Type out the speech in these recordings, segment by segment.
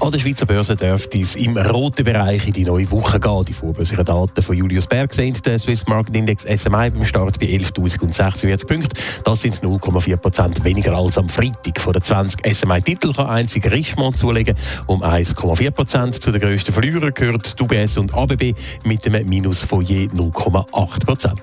An der Schweizer Börse dürfte es im roten Bereich in die neue Woche gehen. Die vorbörslichen Daten von Julius Berg sehen der Swiss Market Index SMI beim Start bei 11.046 Punkten. Das sind 0,4 Prozent weniger als am Freitag. Von den 20 SMI-Titeln kann einzig Richemont zulegen um 1,4 Prozent. Zu den grössten Verlierern gehört die UBS und ABB mit einem Minus von je 0,8 Prozent.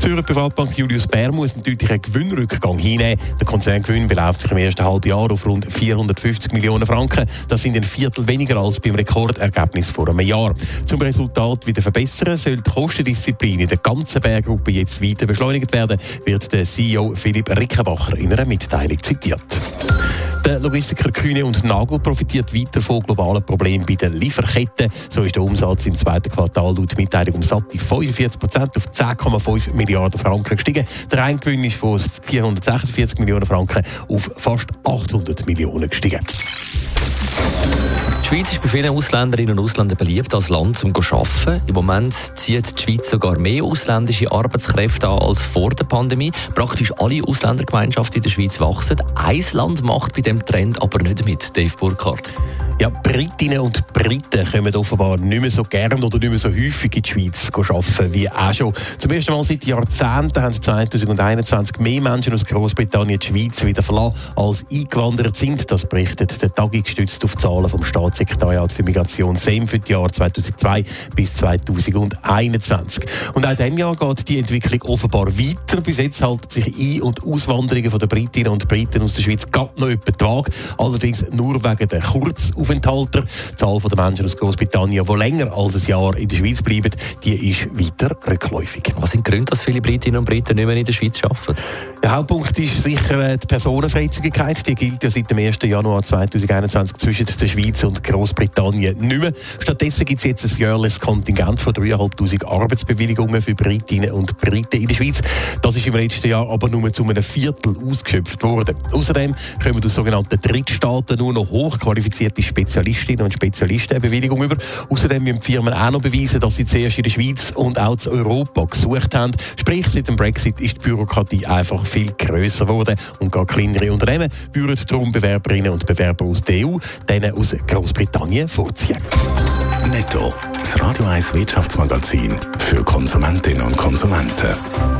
Zürcher Privatbank Julius Bär muss einen Gewinnrückgang hinnehmen. Der Konzerngewinn beläuft sich im ersten Halbjahr auf rund 450 Millionen Franken. Das sind ein Viertel weniger als beim Rekordergebnis vor einem Jahr. Zum Resultat wieder verbessern soll die Kostendisziplin in der ganzen Bärgruppe jetzt weiter beschleunigt werden, wird der CEO Philipp Rickenbacher in einer Mitteilung zitiert. Der Logistiker Kühne und Nagel profitiert weiter von globalen Problemen bei den Lieferketten. So ist der Umsatz im zweiten Quartal laut Mitteilung um satte 45 Prozent auf 10,5 Milliarden Franken gestiegen. Der Eingewinn ist von 446 Millionen Franken auf fast 800 Millionen gestiegen. Schweiz ist bei vielen Ausländerinnen und Ausländern beliebt als Land zum Arbeiten. Im Moment zieht die Schweiz sogar mehr ausländische Arbeitskräfte an als vor der Pandemie. Praktisch alle Ausländergemeinschaften in der Schweiz wachsen. Ein Land macht bei dem Trend aber nicht mit, Dave Burkhardt. Ja, Britinnen und Briten kommen offenbar nicht mehr so gern oder nicht mehr so häufig in die Schweiz arbeiten wie auch schon. Zum ersten Mal seit Jahrzehnten haben 2021 mehr Menschen aus Großbritannien die Schweiz wieder verlassen, als eingewandert sind. Das berichtet der Tagi gestützt auf Zahlen vom Staatssekretariat für Migration SEM für die Jahre 2002 bis 2021. Und auch in diesem Jahr geht die Entwicklung offenbar weiter. Bis jetzt halten sich Ein- und Auswanderungen der Britinnen und Briten aus der Schweiz gerade noch etwa die Waage. Allerdings nur wegen der Kurzaufenthalte Aufenthalter. Die Zahl der Menschen aus Großbritannien, die länger als ein Jahr in der Schweiz bleiben, die ist weiter rückläufig. Was sind die Gründe, dass viele Britinnen und Briten nicht mehr in der Schweiz arbeiten? Der Hauptpunkt ist sicher äh, die Personenfreizügigkeit. Die gilt ja seit dem 1. Januar 2021 zwischen der Schweiz und Großbritannien nicht mehr. Stattdessen gibt es jetzt ein jährliches Kontingent von 3'500 Arbeitsbewilligungen für Britinnen und Briten in der Schweiz. Das ist im letzten Jahr aber nur zu einem Viertel ausgeschöpft worden. Außerdem kommen aus sogenannten Drittstaaten nur noch hochqualifizierte Spezialistinnen und Spezialisten eine Bewilligung über. Außerdem müssen die Firmen auch noch beweisen, dass sie zuerst in der Schweiz und auch in Europa gesucht haben. Sprich, seit dem Brexit ist die Bürokratie einfach viel grösser geworden und gar kleinere Unternehmen würden darum Bewerberinnen und Bewerber aus der EU denen aus Großbritannien vorziehen. Netto. Das Radio 1 Wirtschaftsmagazin für Konsumentinnen und Konsumenten.